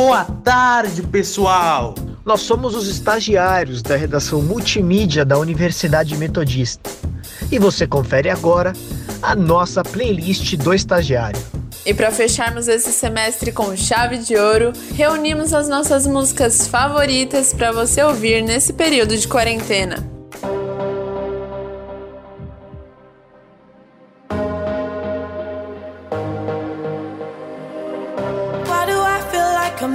Boa tarde, pessoal! Nós somos os estagiários da redação multimídia da Universidade Metodista. E você confere agora a nossa playlist do estagiário. E para fecharmos esse semestre com chave de ouro, reunimos as nossas músicas favoritas para você ouvir nesse período de quarentena.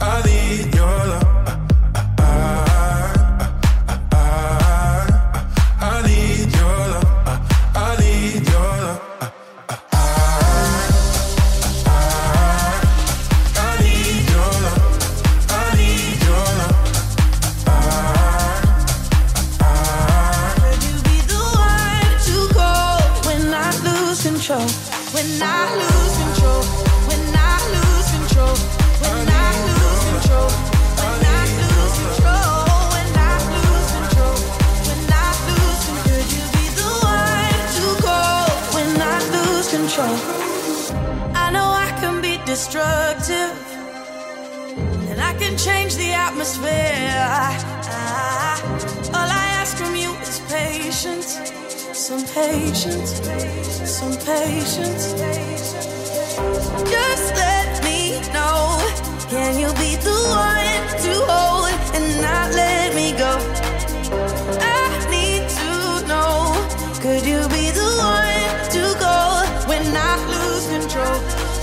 I need your love. when I lose destructive, and I can change the atmosphere. all I ask from you is patience, some patience, some patience. Just let me know. Can you be the one to hold and not let me go?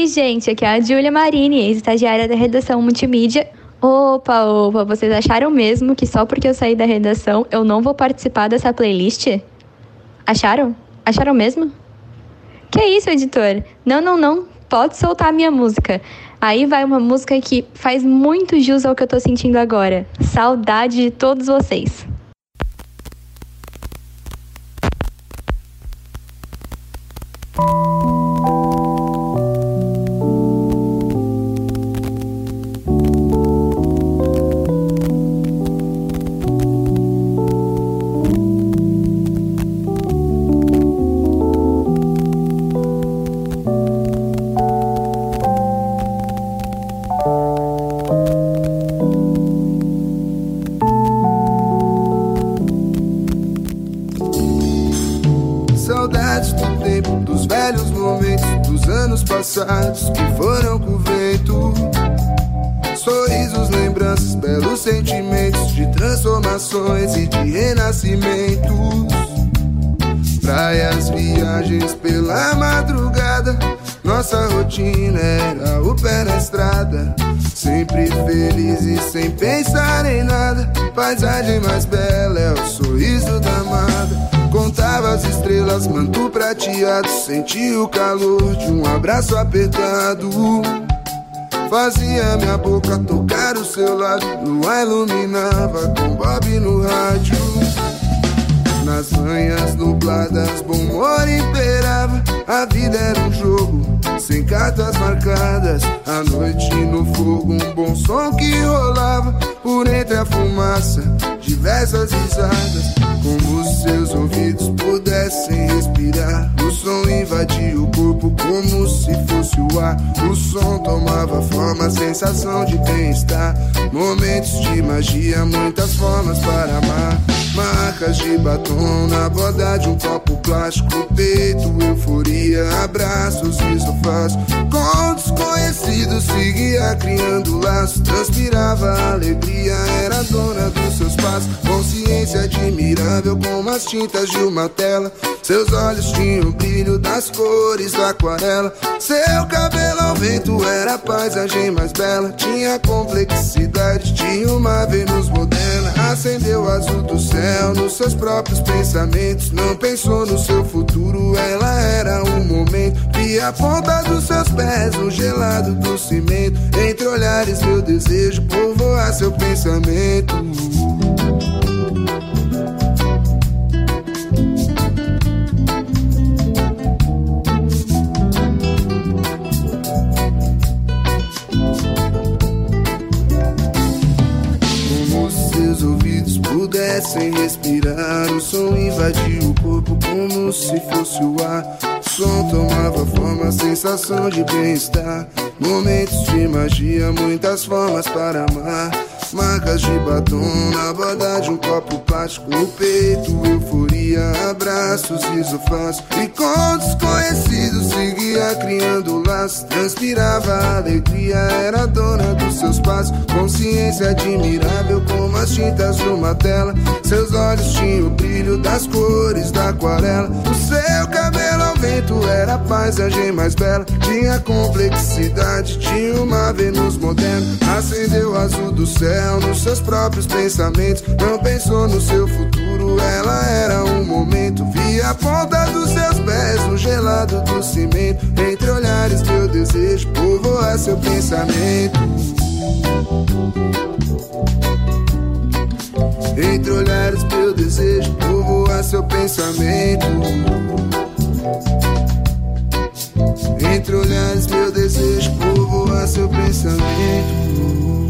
aí, gente, aqui é a Júlia Marini, ex-estagiária da redação multimídia. Opa, opa, vocês acharam mesmo que só porque eu saí da redação eu não vou participar dessa playlist? Acharam? Acharam mesmo? Que isso, editor? Não, não, não. Pode soltar a minha música. Aí vai uma música que faz muito jus ao que eu tô sentindo agora. Saudade de todos vocês. Paisagem mais bela é o sorriso da amada. Contava as estrelas, manto prateado. Senti o calor de um abraço apertado. Fazia minha boca tocar o seu lado. Lua iluminava com Bob no rádio. Nas manhãs nubladas, bom humor imperava. A vida era um jogo, sem cartas marcadas. A noite no fogo, um bom som que rolava. Por entre a fumaça, diversas risadas. Como se seus ouvidos pudessem respirar. O som invadia o corpo como se fosse o ar. O som tomava forma, sensação de bem-estar. Momentos de magia, muitas formas para amar. Marcas de batom na borda de um copo plástico. Peito, euforia, abraços e sofás. Com desconhecidos seguia criando laços. Transpirava alegria, era dona dos Consciência admirável como as tintas de uma tela. Seus olhos tinham o brilho das cores da aquarela. Seu cabelo ao vento era a paisagem mais bela. Tinha complexidade de uma Vênus moderna. Acendeu o azul do céu nos seus próprios pensamentos. Não pensou no seu futuro, ela era um momento. Vi a ponta dos seus pés no gelado do cimento. Entre olhares, meu desejo povoar seu pensamento. Sensação de bem-estar. Momentos de magia, muitas formas para amar. Marcas de batom na borda de um copo No peito, euforia, abraços e sofás. E com desconhecidos seguia criando laços. Transpirava alegria, era dona dos seus passos. Consciência admirável como as tintas de uma tela. Seus olhos tinham o brilho das cores da aquarela. O seu cabelo ao vento era a paisagem mais bela. Tinha complexidade de uma Vênus moderna. Acendeu o azul do céu nos seus próprios pensamentos. Não pensou no seu futuro, ela era um momento. Vi a ponta dos seus pés no gelado do cimento. Entre olhares, meu desejo povoar seu pensamento. Entre olhares, meu desejo povoar seu pensamento. Entre olhares, meu desejo povoar seu pensamento.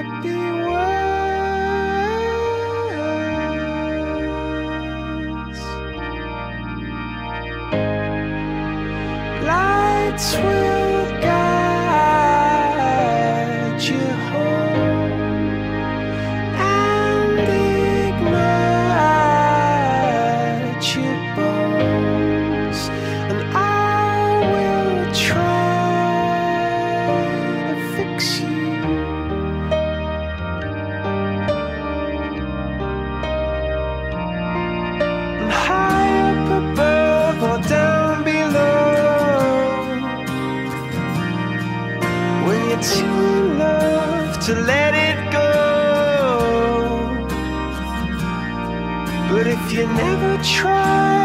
That's to let it go. But if you never try,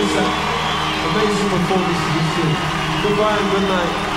Amazing performance this year. Goodbye and good night.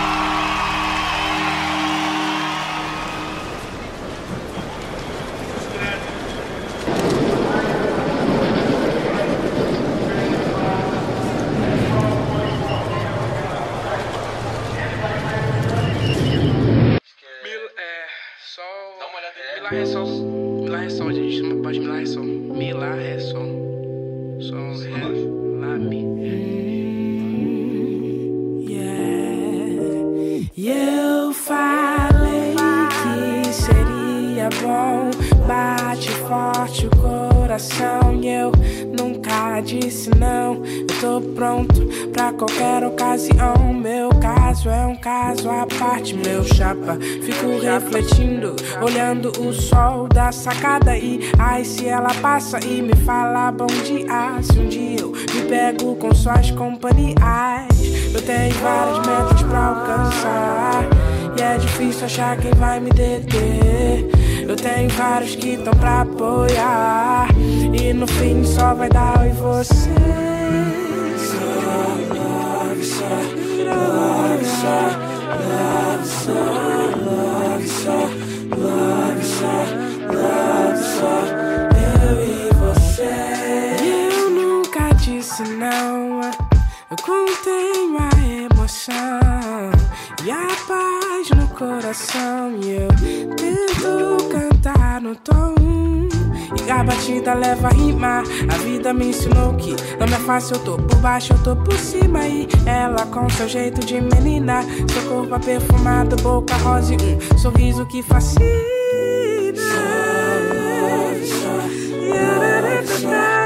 refletindo, olhando o sol da sacada. E ai, se ela passa e me fala bom dia. Se um dia eu me pego com suas companhias, eu tenho vários métodos pra alcançar. E é difícil achar quem vai me deter. Eu tenho vários que estão pra apoiar. E no fim só vai dar eu e você. Love, love, love, love, love, love, love não. Eu contenho a emoção e a paz no coração. E eu tento cantar no tom. A batida leva a rimar. A vida me ensinou que não é fácil. Eu tô por baixo, eu tô por cima. E ela com seu jeito de menina. Seu corpo perfumado, boca rosa e um sorriso que fascina. Love, só, love,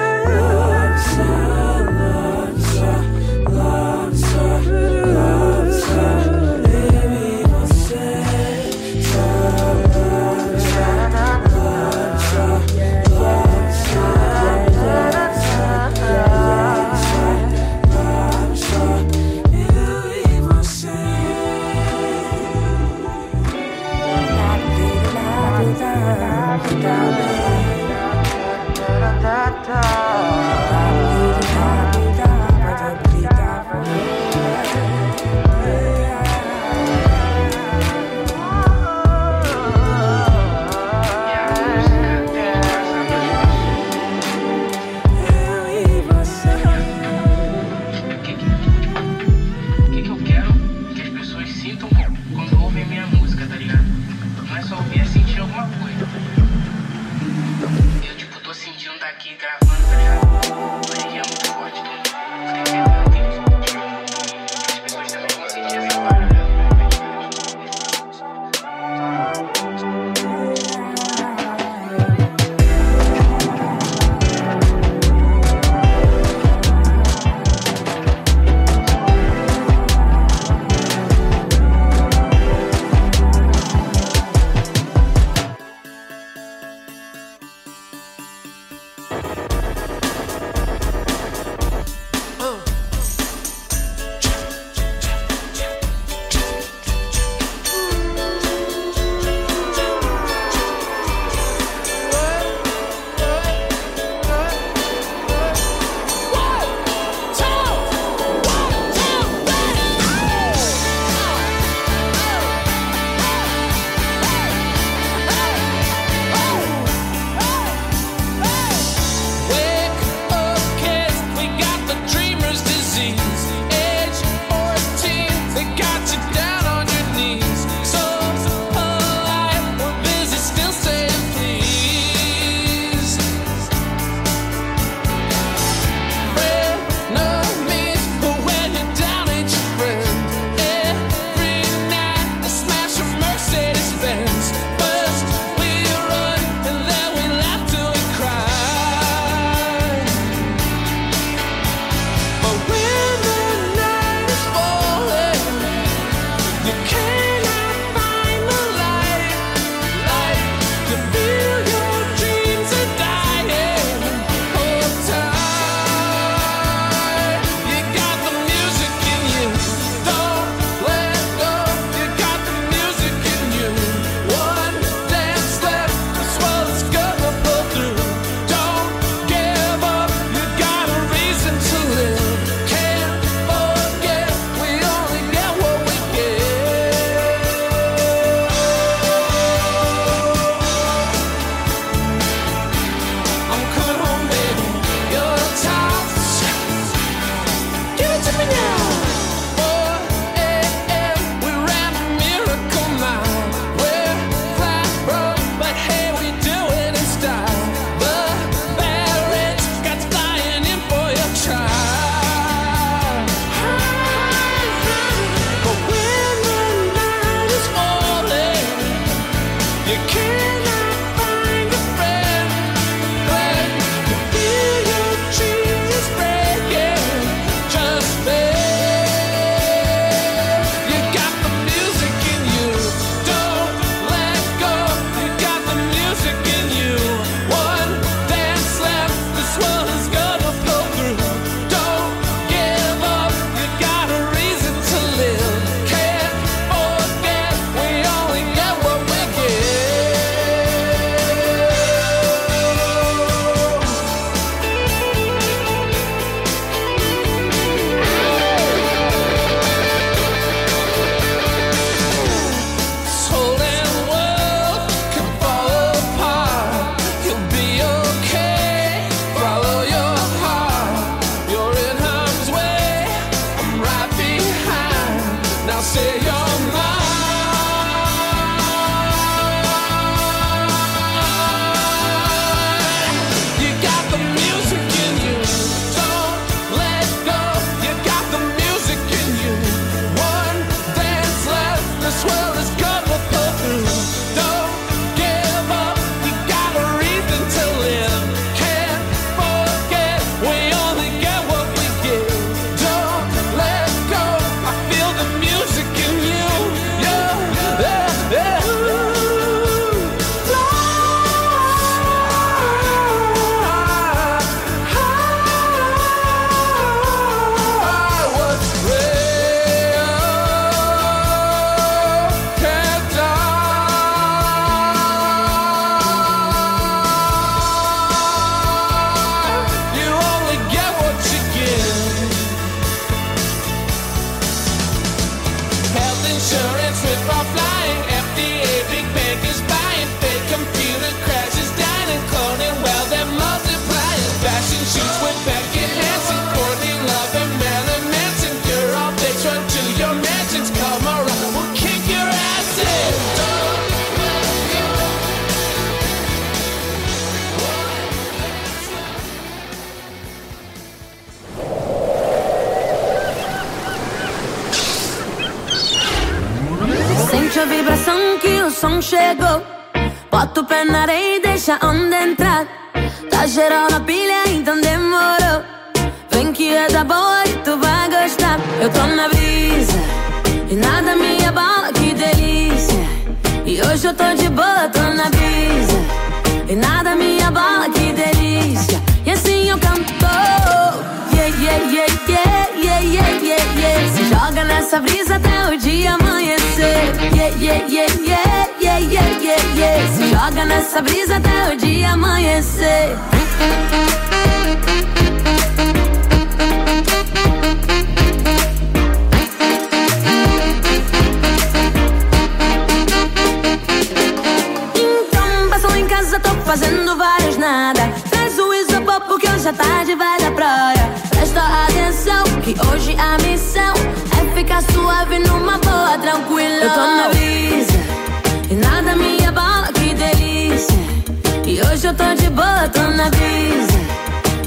hoje eu tô de boa, tô na brisa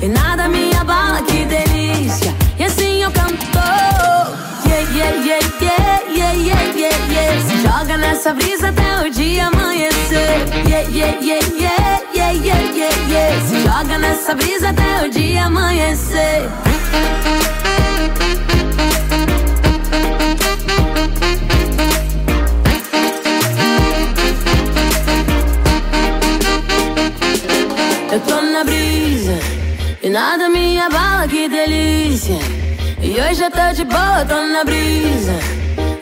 e nada me abala, que delícia. E assim eu canto. Yeah, yeah, yeah, yeah, yeah, yeah, yeah, yeah. Se joga nessa brisa até o dia amanhecer. Yeah, yeah, yeah, yeah, yeah, yeah, yeah, yeah. Se joga nessa brisa até o dia amanhecer. Nada me abala, que delícia. E hoje eu tô de boa, tô na brisa.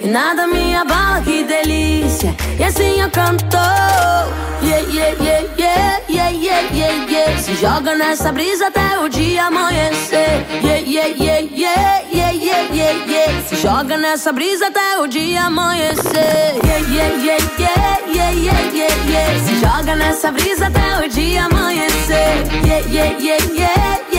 E nada me abala, que delícia. E assim eu canto. Yeah, yeah, yeah, yeah, yeah, yeah, yeah, yeah. Se joga nessa brisa até o dia amanhecer. Yeah, yeah, yeah, yeah, yeah, yeah, yeah, yeah. Se joga nessa brisa até o dia amanhecer. Yeah, yeah, yeah, yeah, yeah, yeah, yeah, yeah. Se joga nessa brisa até o dia amanhecer. Yeah, yeah, yeah, yeah,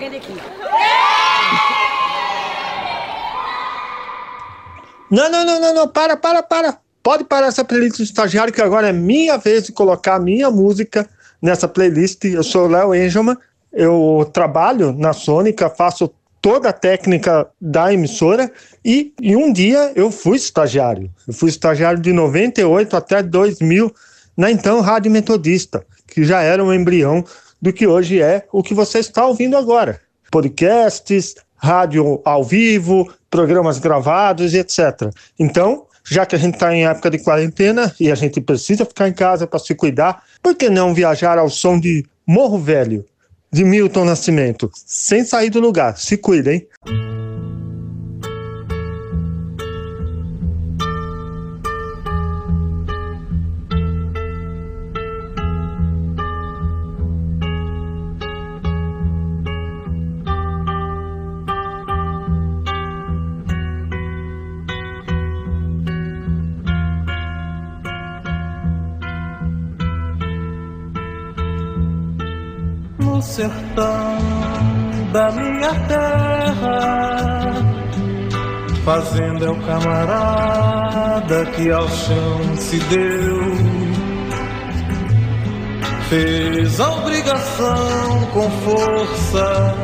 Alguém daqui. Não, não, não, não, não, para, para, para. Pode parar essa playlist do estagiário, que agora é minha vez de colocar a minha música nessa playlist. Eu sou o Léo Engelman, eu trabalho na Sônica, faço toda a técnica da emissora e, um dia eu fui estagiário. Eu fui estagiário de 98 até 2000 na então Rádio Metodista, que já era um embrião do que hoje é o que você está ouvindo agora. Podcasts, rádio ao vivo, programas gravados e etc. Então, já que a gente está em época de quarentena e a gente precisa ficar em casa para se cuidar, por que não viajar ao som de Morro Velho, de Milton Nascimento, sem sair do lugar? Se cuida, sertão da minha terra. Fazenda é o camarada que ao chão se deu. Fez a obrigação com força.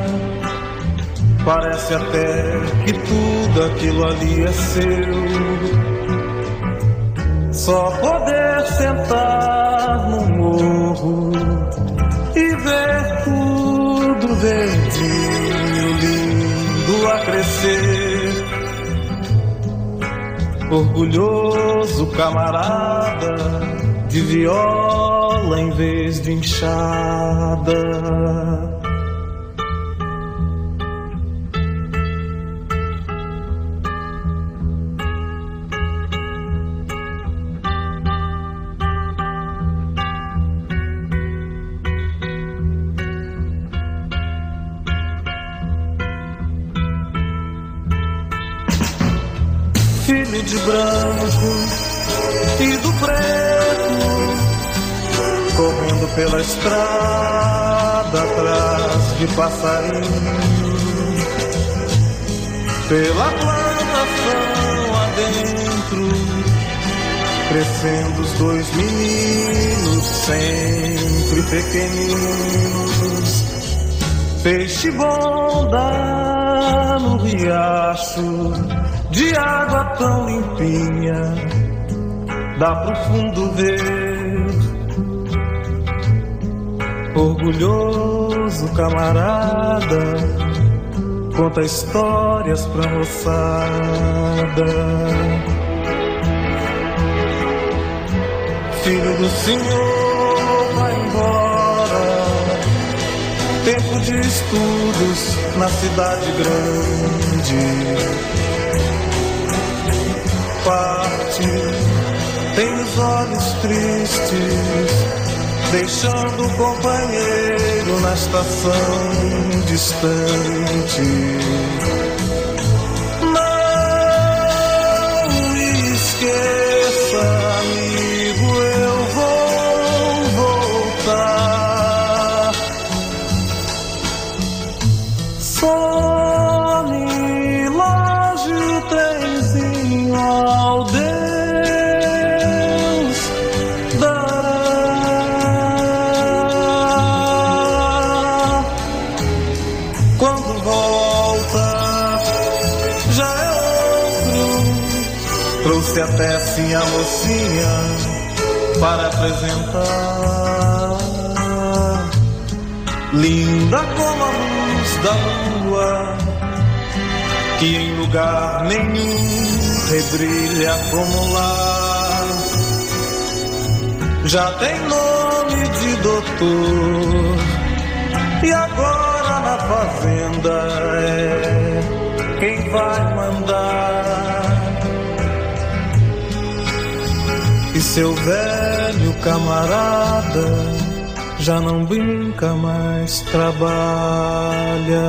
Parece até que tudo aquilo ali é seu. Só poder sentar no morro verdinho, lindo a crescer. orgulhoso camarada de viola em vez de enxada. De branco e do preto, correndo pela estrada atrás de passarinho, pela plantação adentro, crescendo os dois meninos sempre pequeninos, peixe bom no riacho de água tão limpinha, dá pro fundo ver. Orgulhoso camarada, conta histórias pra moçada. Filho do Senhor, vai embora. Tempo de estudos na cidade grande parte, tem os olhos tristes, deixando o companheiro na estação distante. Não esqueça, até sim a mocinha para apresentar. Linda como a luz da lua que em lugar nenhum rebrilha como lá. Já tem nome de doutor, e agora na fazenda é quem vai mandar. Seu velho camarada já não brinca mais, trabalha.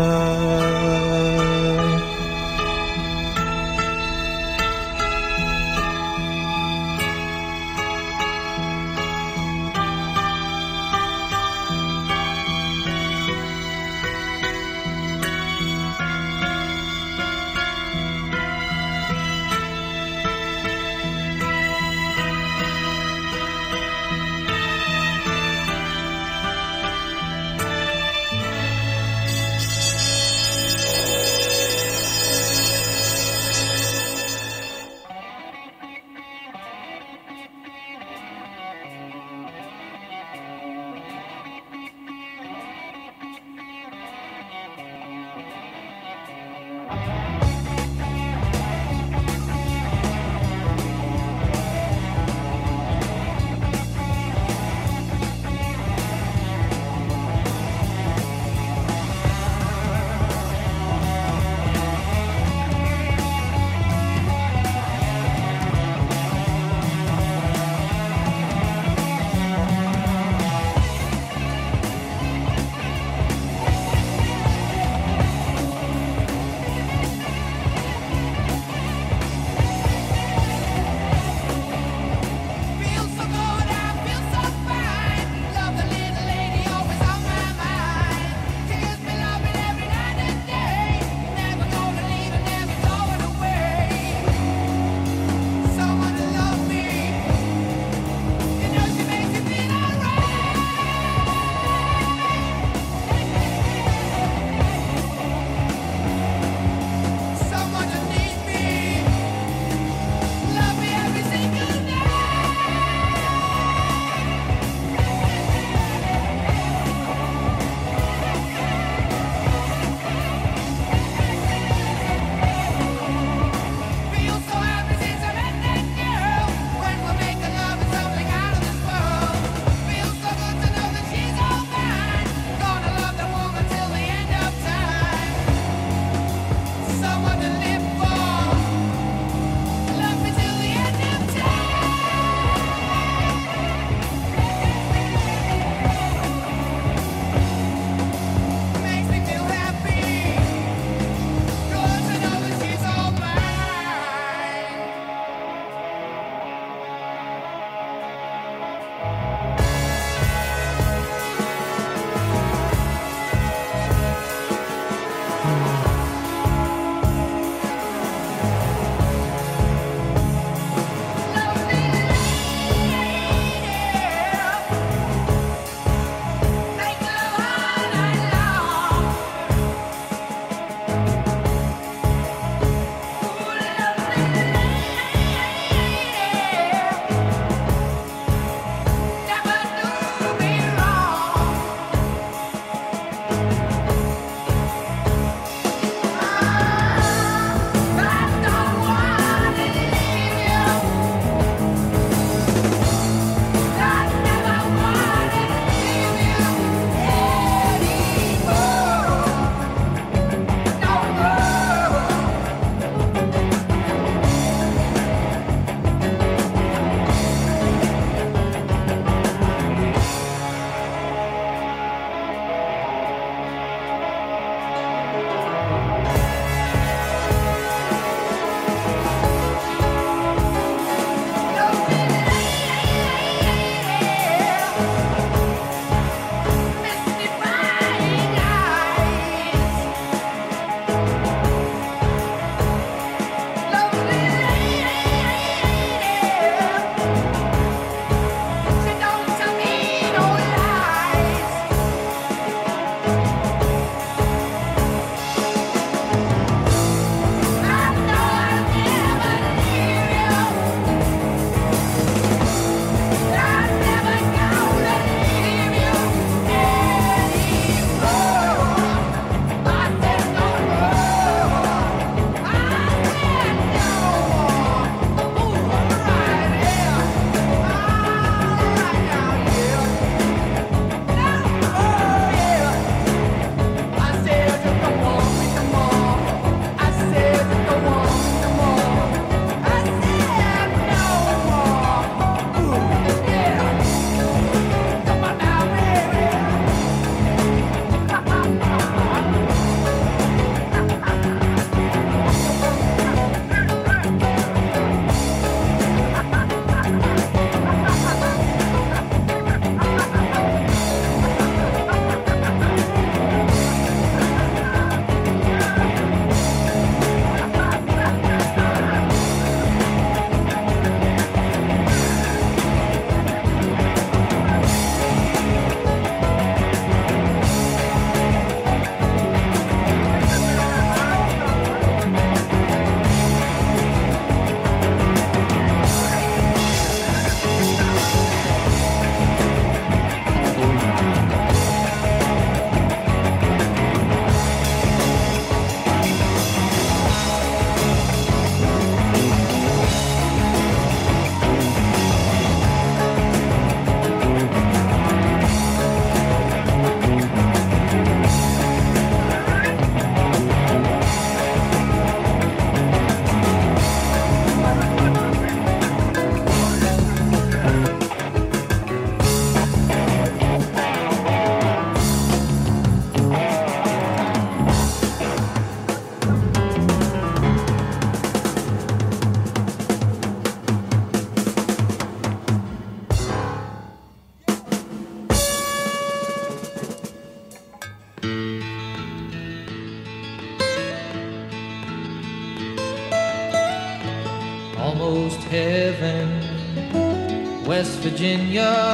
Virginia,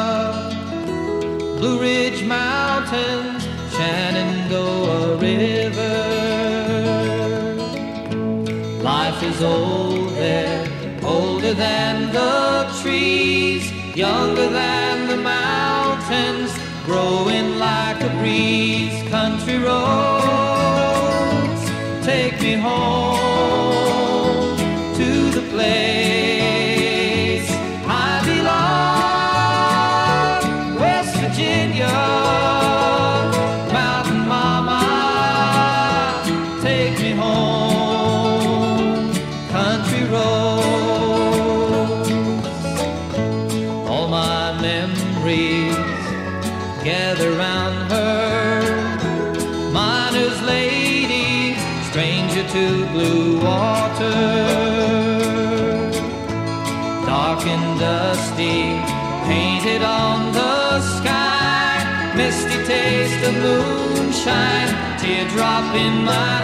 moonshine, teardrop in my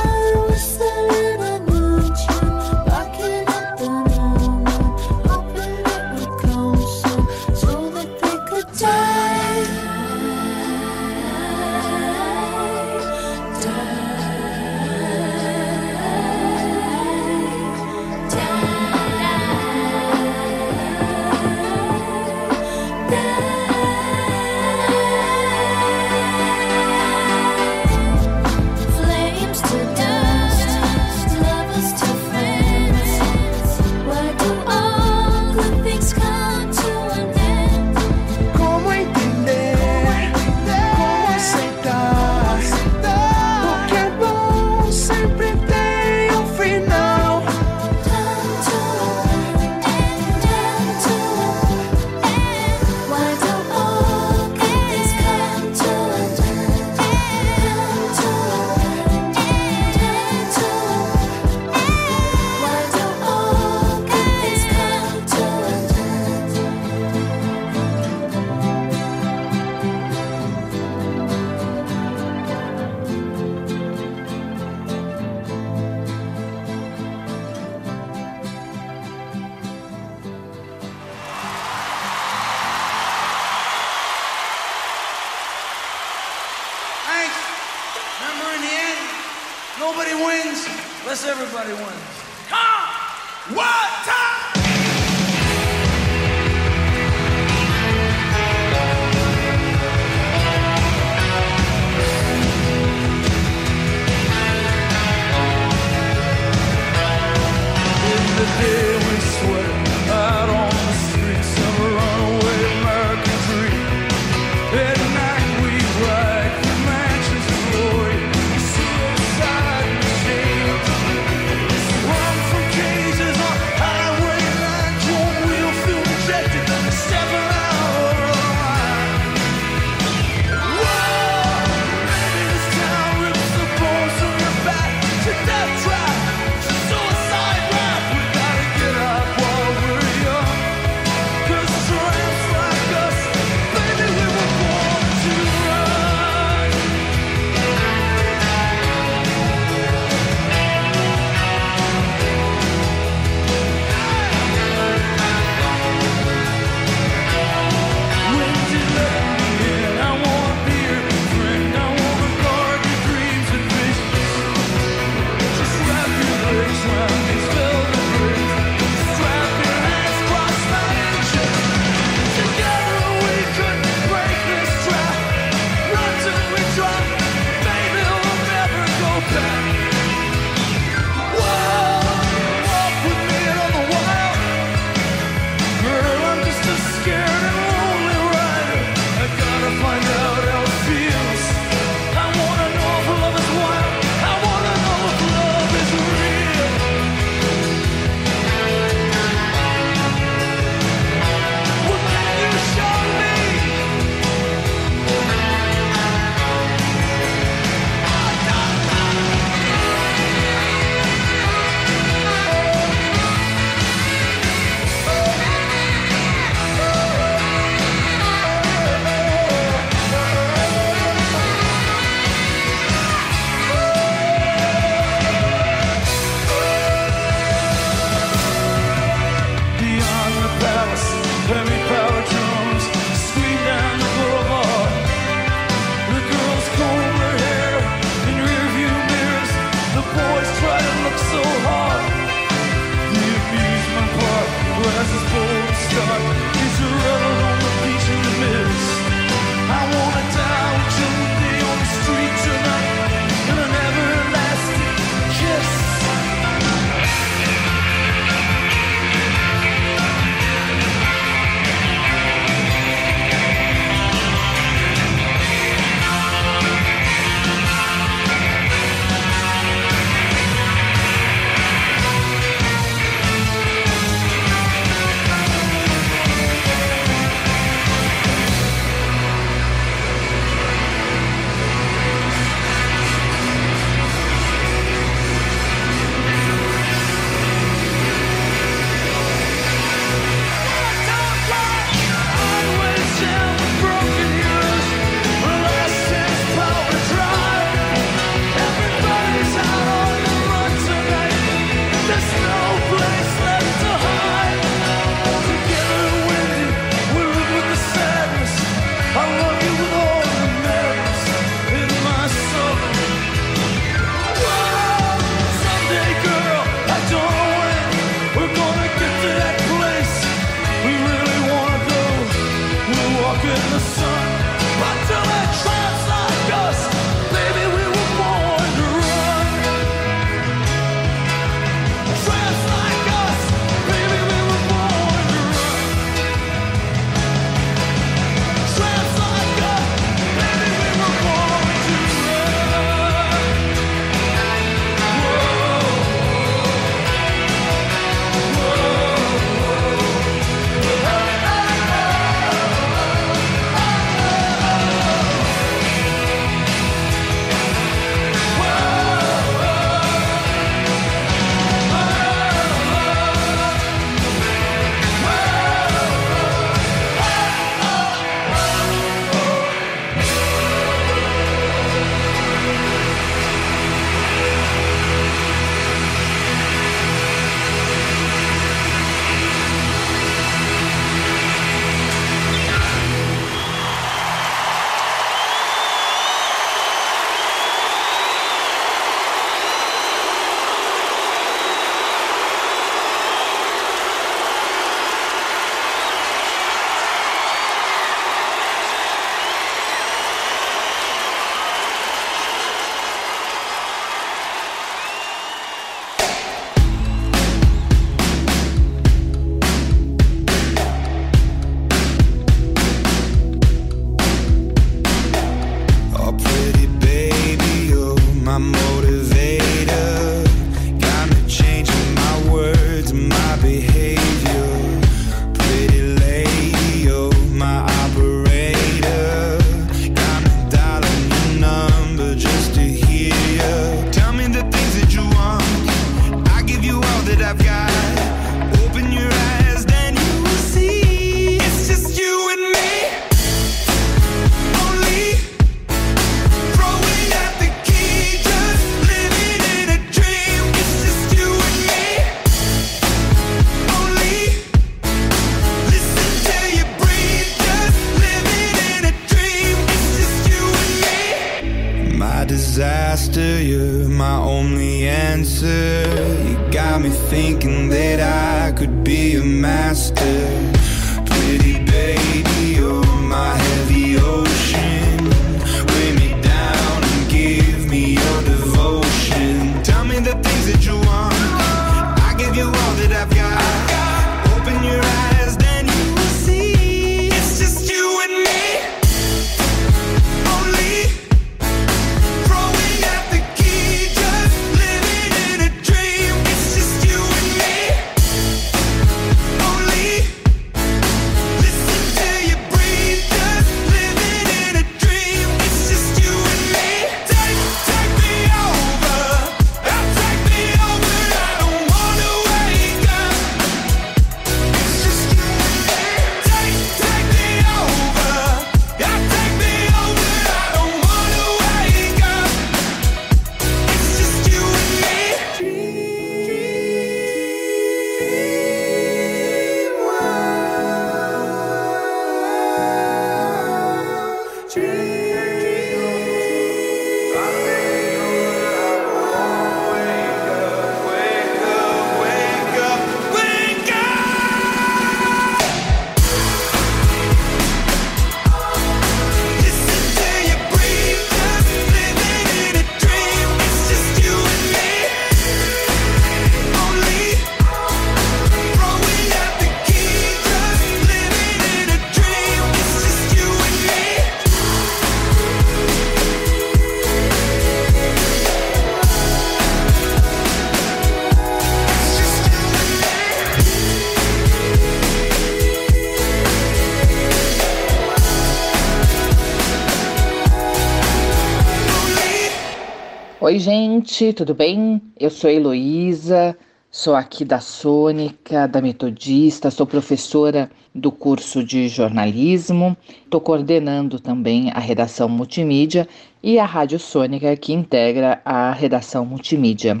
Oi, gente, tudo bem? Eu sou Heloísa, sou aqui da Sônica, da Metodista, sou professora do curso de jornalismo, estou coordenando também a redação multimídia e a Rádio Sônica, que integra a redação multimídia.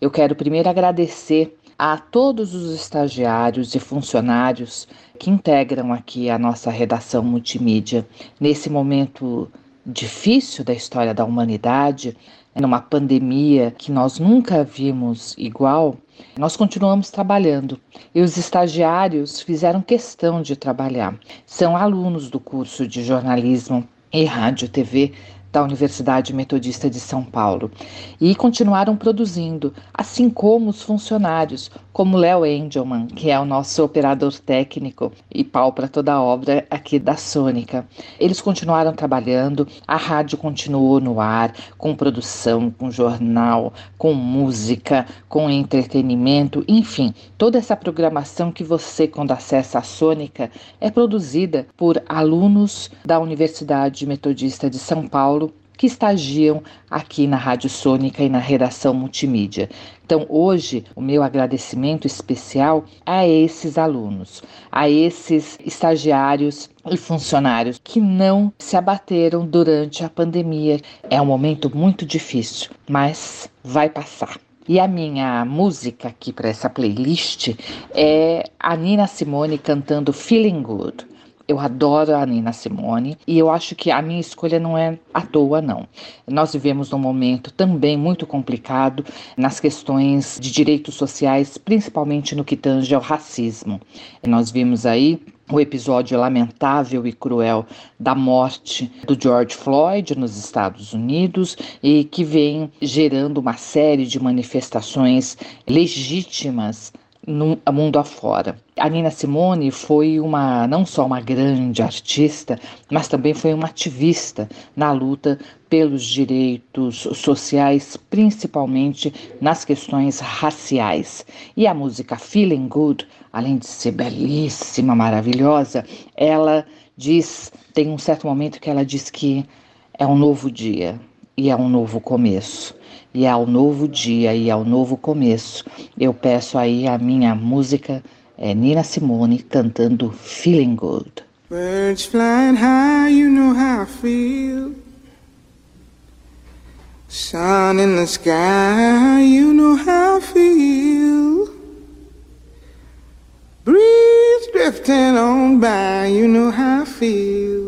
Eu quero primeiro agradecer a todos os estagiários e funcionários que integram aqui a nossa redação multimídia nesse momento difícil da história da humanidade, numa pandemia que nós nunca vimos igual, nós continuamos trabalhando. E os estagiários fizeram questão de trabalhar. São alunos do curso de jornalismo e rádio TV da Universidade Metodista de São Paulo e continuaram produzindo, assim como os funcionários, como Léo Engelman, que é o nosso operador técnico e pau para toda a obra aqui da Sônica. Eles continuaram trabalhando, a rádio continuou no ar, com produção, com jornal, com música, com entretenimento, enfim, toda essa programação que você, quando acessa a Sônica, é produzida por alunos da Universidade Metodista de São Paulo que estagiam aqui na Rádio Sônica e na redação multimídia. Então, hoje, o meu agradecimento especial a esses alunos, a esses estagiários e funcionários que não se abateram durante a pandemia. É um momento muito difícil, mas vai passar. E a minha música aqui para essa playlist é a Nina Simone cantando Feeling Good. Eu adoro a Nina Simone e eu acho que a minha escolha não é à toa, não. Nós vivemos num momento também muito complicado nas questões de direitos sociais, principalmente no que tange ao racismo. Nós vimos aí o episódio lamentável e cruel da morte do George Floyd nos Estados Unidos e que vem gerando uma série de manifestações legítimas no mundo afora. A Nina Simone foi uma não só uma grande artista, mas também foi uma ativista na luta pelos direitos sociais, principalmente nas questões raciais. E a música Feeling Good, além de ser belíssima, maravilhosa, ela diz, tem um certo momento que ela diz que é um novo dia e é um novo começo e ao novo dia e ao novo começo. Eu peço aí a minha música é Nina Simone cantando Feeling Good. Birds flying high, you know how I feel. Sun in the sky, you know how I feel. Breeze drifting on by, you know how I feel.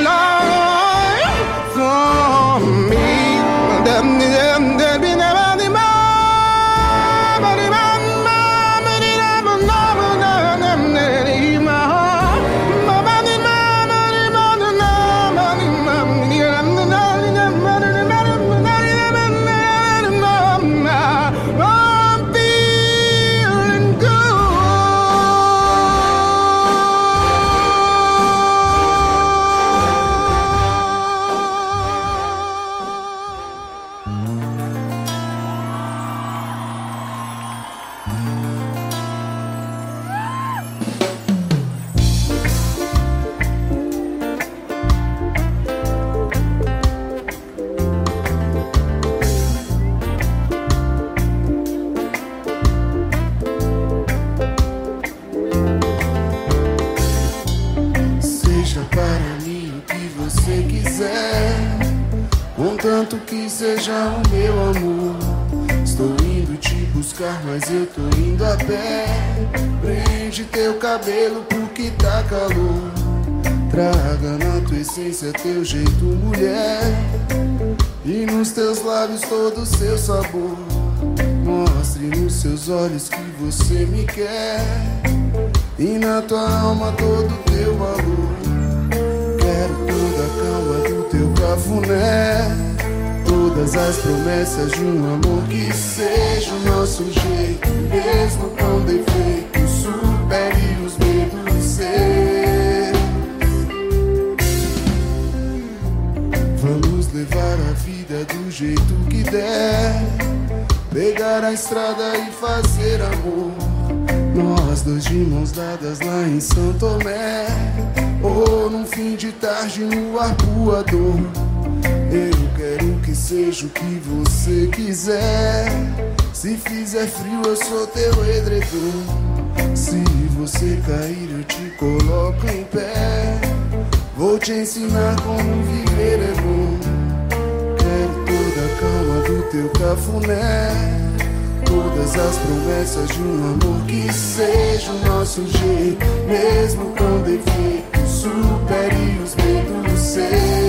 mas eu tô indo a pé. Prende teu cabelo porque tá calor. Traga na tua essência teu jeito, mulher. E nos teus lábios todo o seu sabor. Mostre nos seus olhos que você me quer. E na tua alma todo o teu valor. Quero toda a calma do teu cafuné. Todas as promessas de um amor que seja o nosso jeito. Mesmo com defeito, supere os medos seus. Vamos levar a vida do jeito que der. Pegar a estrada e fazer amor. Nós dois de mãos dadas lá em São Tomé. Ou num fim de tarde no arpoador. Eu quero que seja o que você quiser. Se fizer frio, eu sou teu edredom. Se você cair, eu te coloco em pé. Vou te ensinar como viver é bom. Quero toda a calma do teu cafuné. Todas as promessas de um amor que seja o nosso jeito, mesmo com defeito, supere os medos seus.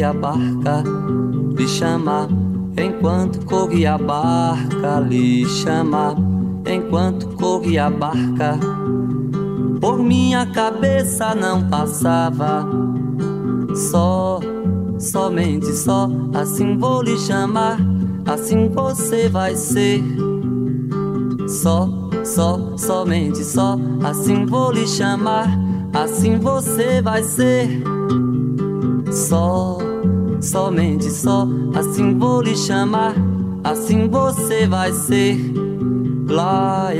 Corria a barca, lhe chamar enquanto corria a barca, lhe chamar enquanto corria a barca. Por minha cabeça não passava só, somente só, assim vou lhe chamar, assim você vai ser. Só, só, somente só, assim vou lhe chamar, assim você vai ser. Só, somente só, assim vou lhe chamar, assim você vai ser. Lá,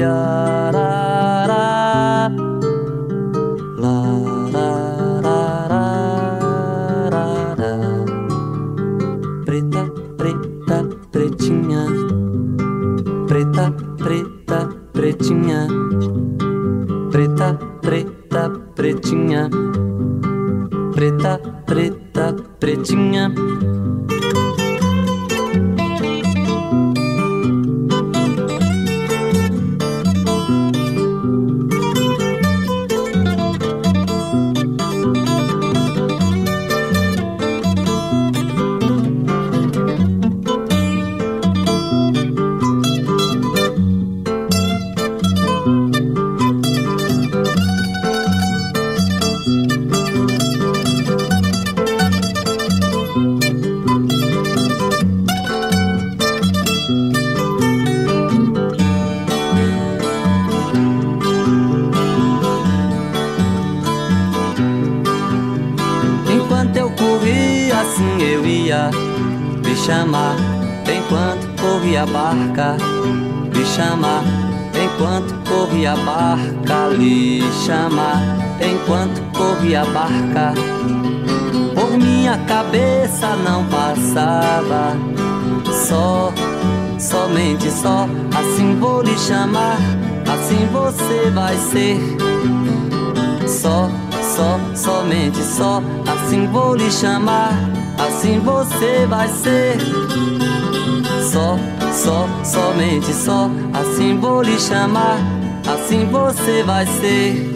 Só, somente só, assim vou lhe chamar, assim você vai ser.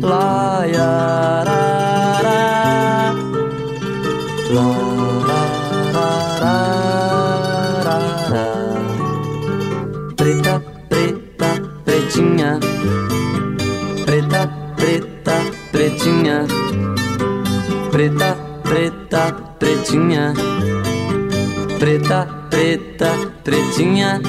Lá, ya, ra, ra. Lá, ra, ra, ra, ra. Preta, preta, pretinha. Preta, preta, pretinha. Preta, preta, pretinha. Preta, preta, pretinha.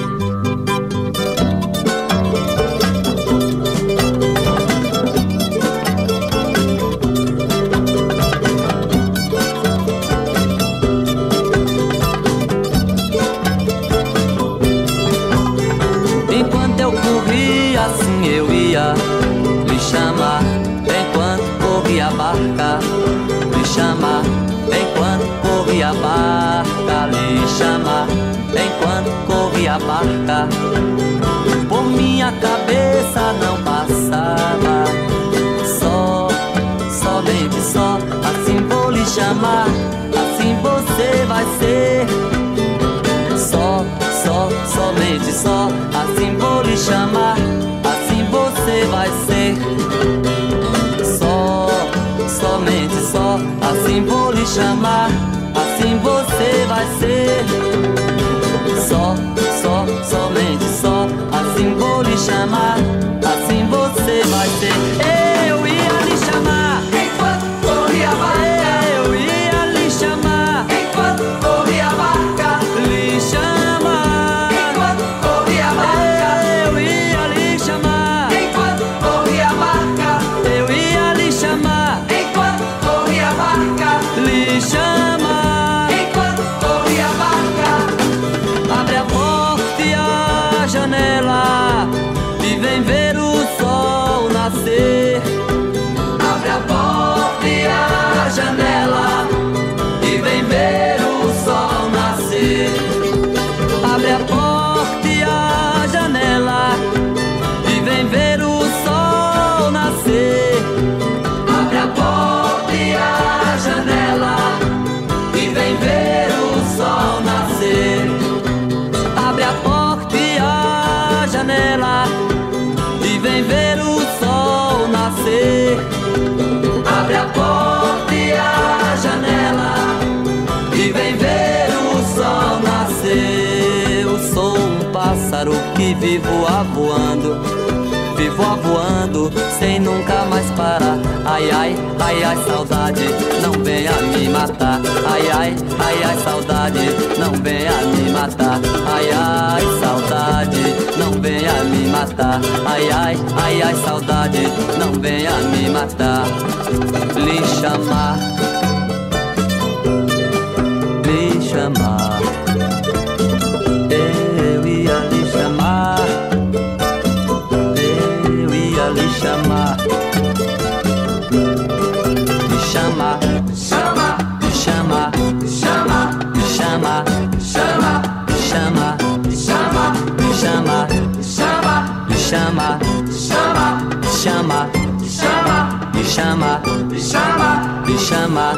Chamar. Assim você vai ser. Só, só, somente só, assim vou lhe chamar, assim você vai ser. Só, somente só, assim vou lhe chamar, assim você vai ser. sem nunca mais parar. Ai, ai, ai, ai, saudade, não venha me matar. Ai, ai, ai, ai, saudade, não venha me matar. Ai, ai, saudade, não venha me matar. Ai, ai, ai, ai, saudade, não venha me matar. Lhe chamar, lhe chamar. chama, me chamar, me chamar.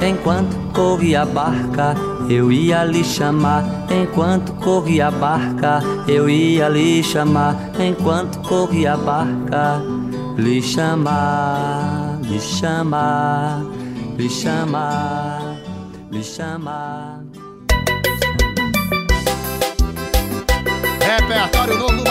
Enquanto corria a barca, eu ia lhe chamar. Enquanto corria a barca, eu ia lhe chamar. Enquanto corria a barca, lhe chamar, lhe chamar, lhe chamar, lhe chamar. Repertório novo do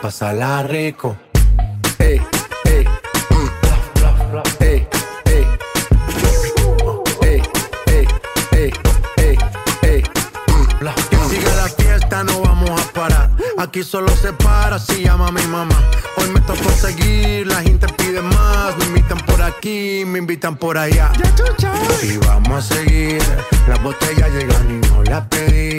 pasarla rico. Ey, ey, mm. Ey, ey. Ey, ey, ey, ey, ey, mm. Que siga la fiesta, no vamos a parar. Aquí solo se para si llama mi mamá. Hoy me tocó seguir, la gente pide más. Me invitan por aquí, me invitan por allá. Y vamos a seguir. Las botellas llegan y no las pedí.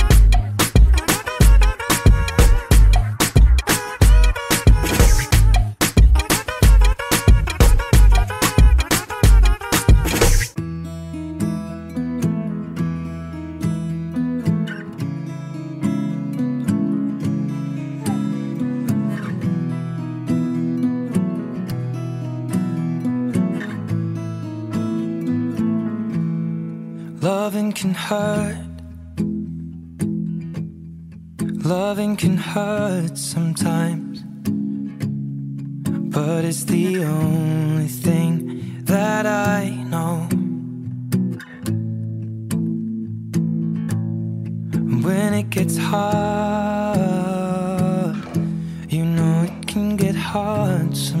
Hurt. Loving can hurt sometimes. But it's the only thing that I know. When it gets hard, you know it can get hard sometimes.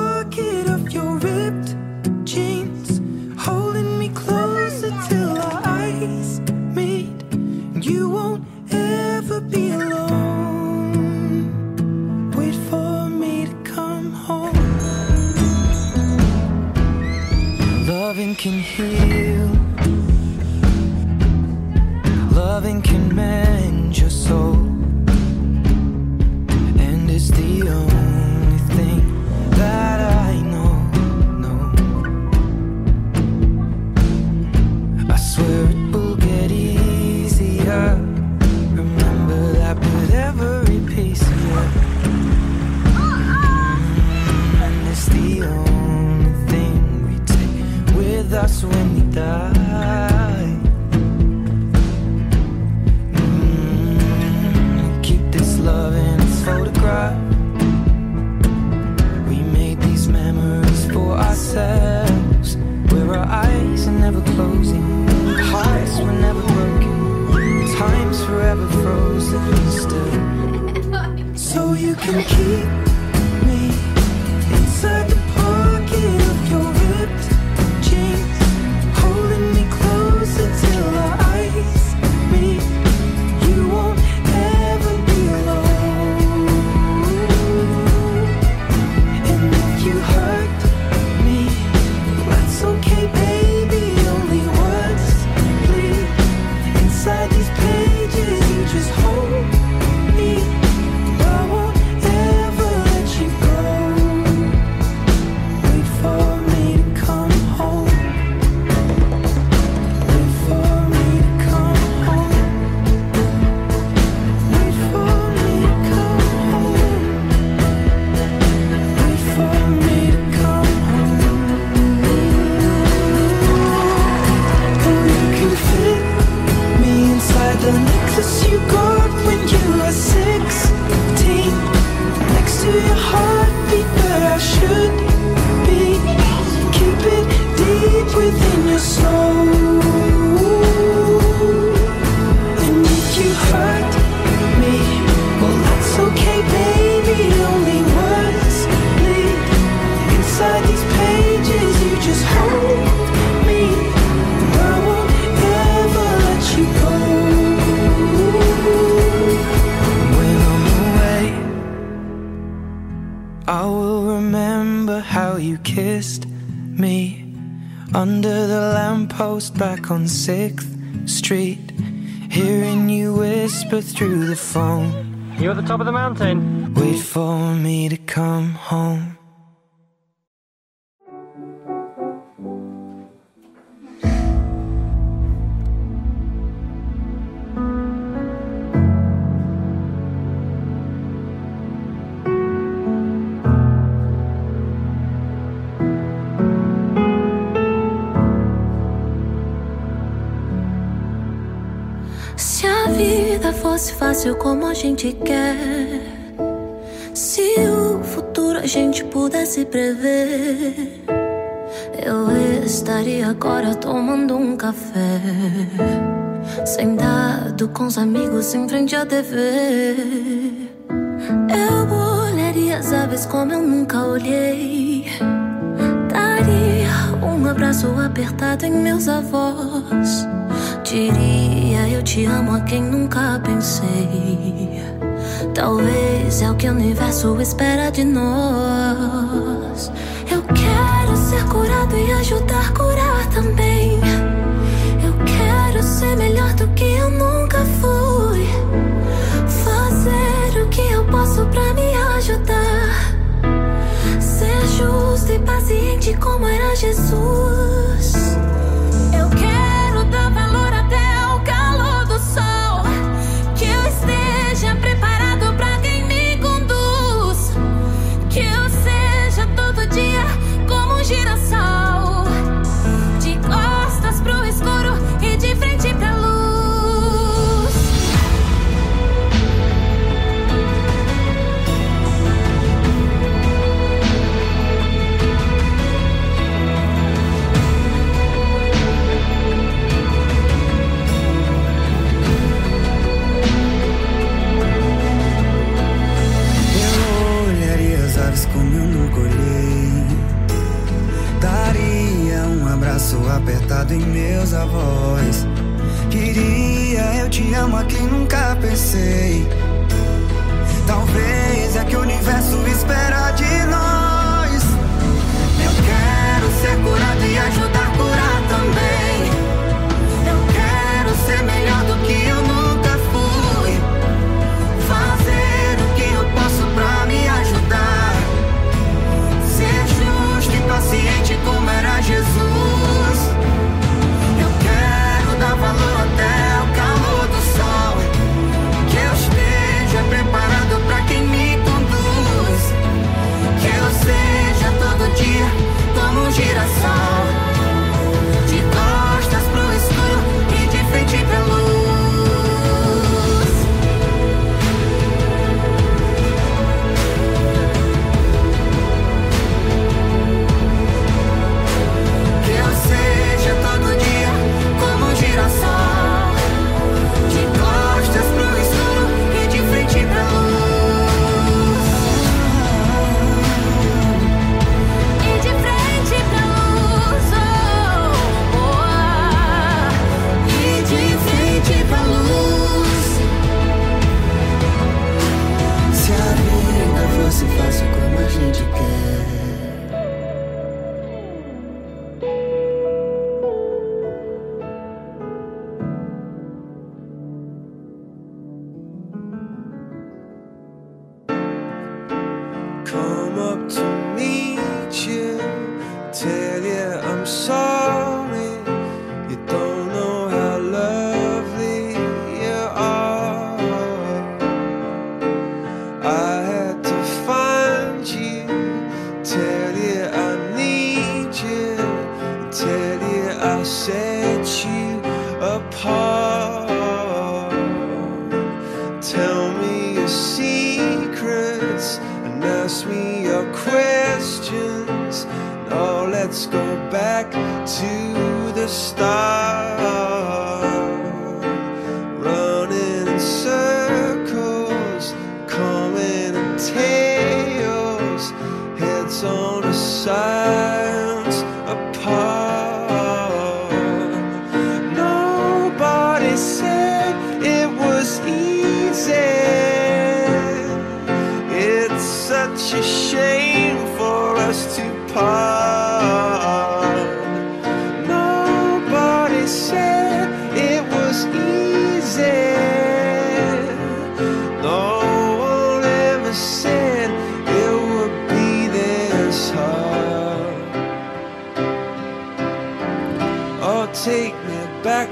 the top of the mountain. com os amigos em frente à TV. Eu olharia as aves como eu nunca olhei. Daria um abraço apertado em meus avós. Diria eu te amo a quem nunca pensei. Talvez é o que o universo espera de nós. Eu quero ser curado e ajudar a curar também. Quero ser melhor do que eu nunca fui. Fazer o que eu posso pra me ajudar. Ser justo e paciente como era Jesus. Eu quero. meus avós. Queria eu te amo a quem nunca pensei. Talvez é que o universo espera de nós.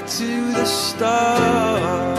To the start.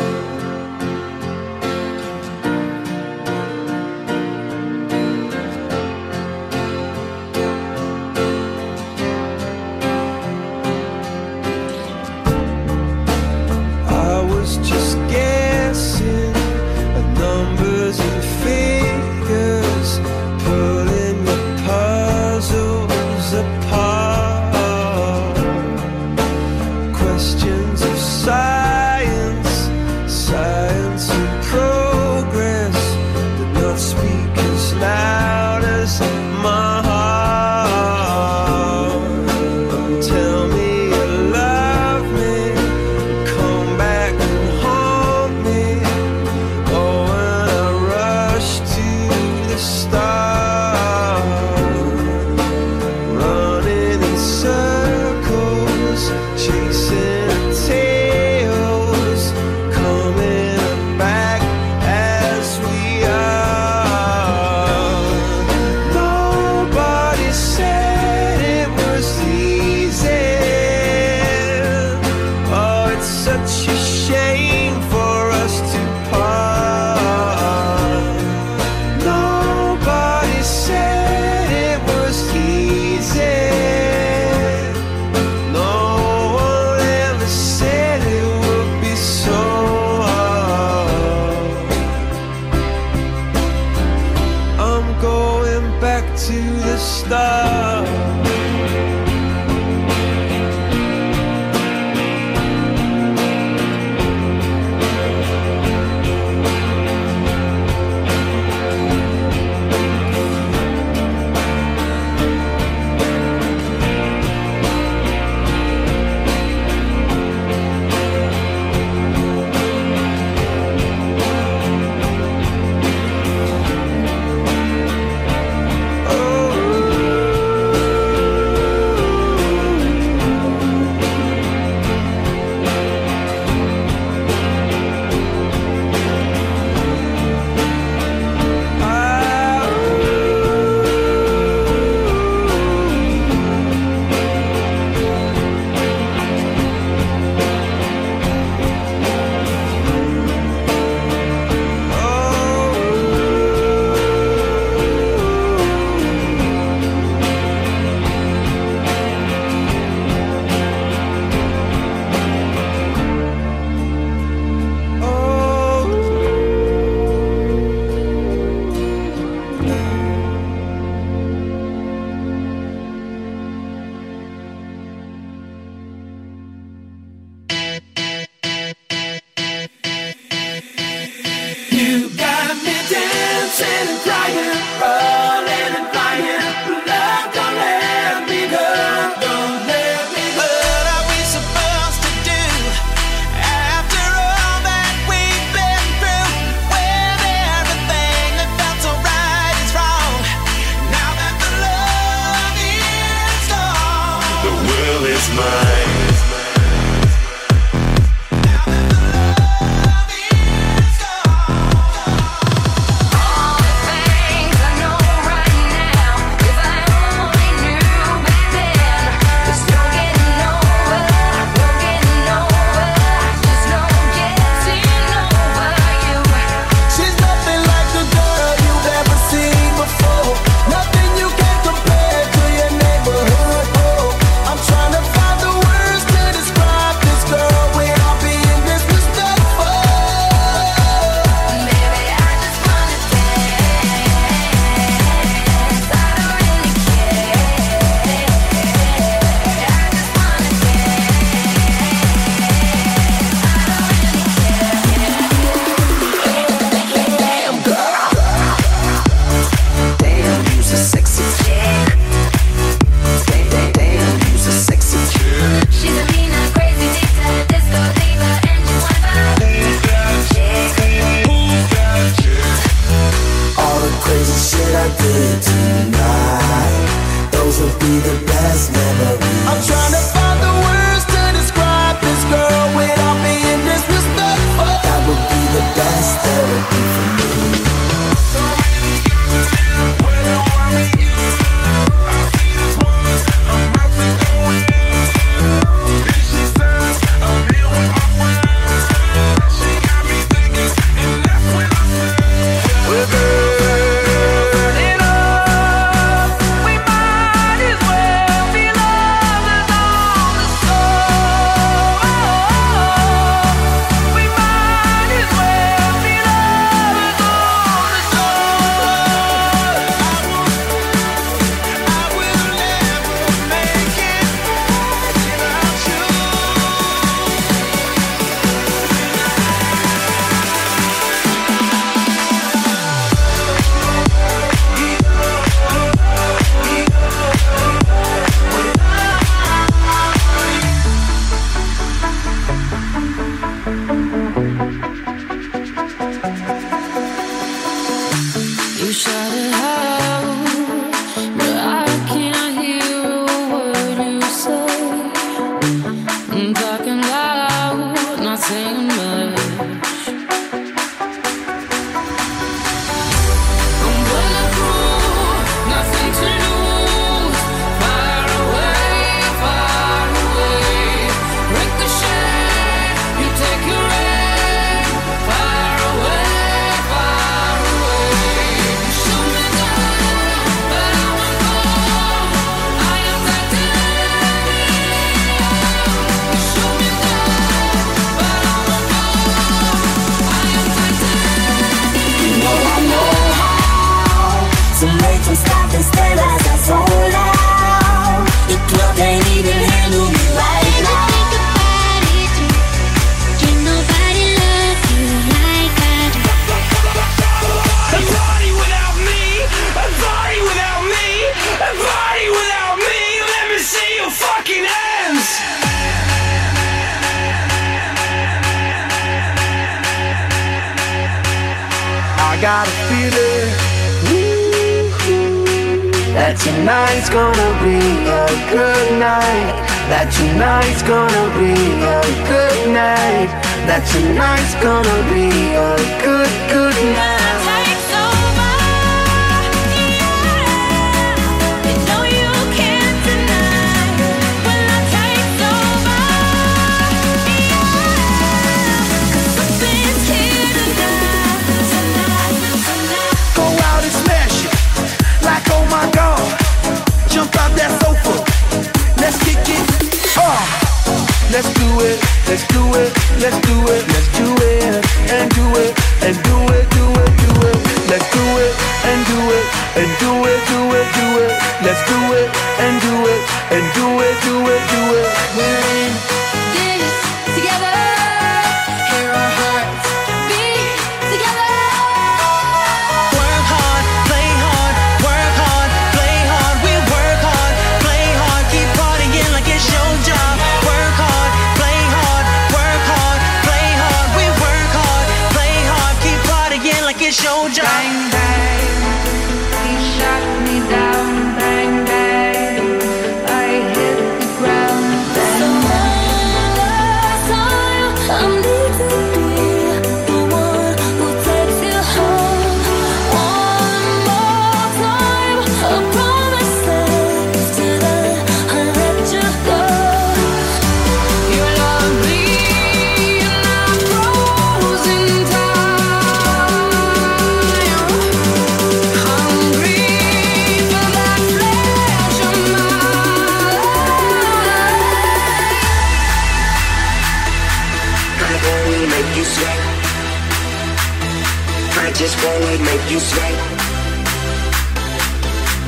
just wanna make you sweat.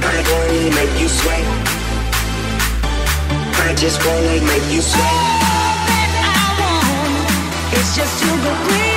I wanna make you sweat. I just wanna make you sweat. All that I want is just to go breathe.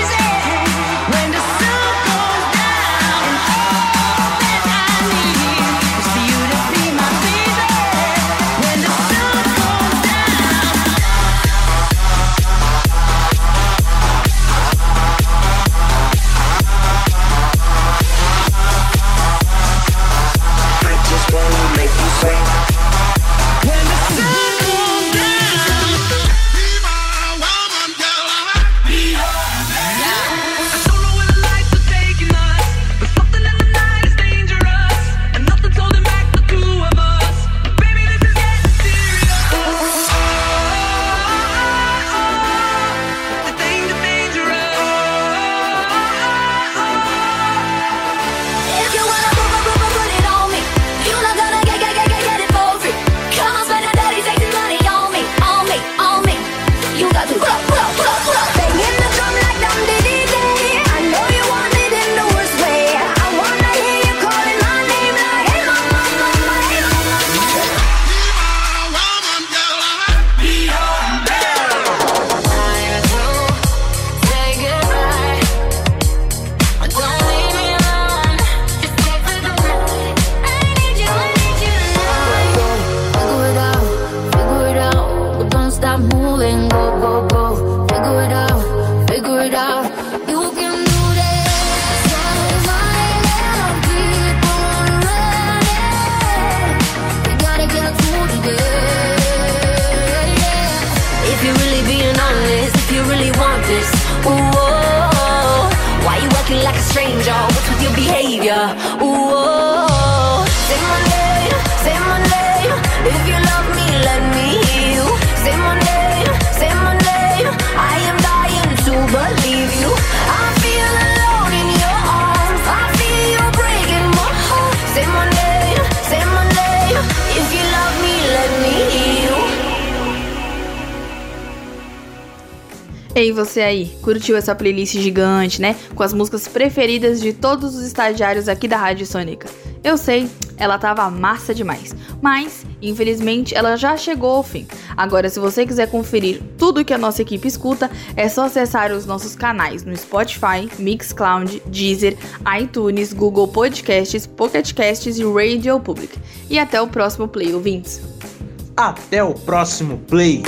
você aí? Curtiu essa playlist gigante, né? Com as músicas preferidas de todos os estagiários aqui da Rádio Sônica. Eu sei, ela tava massa demais, mas infelizmente ela já chegou ao fim. Agora, se você quiser conferir tudo que a nossa equipe escuta, é só acessar os nossos canais no Spotify, Mixcloud, Deezer, iTunes, Google Podcasts, Pocket Casts e Radio Public. E até o próximo play, ouvintes. Até o próximo play.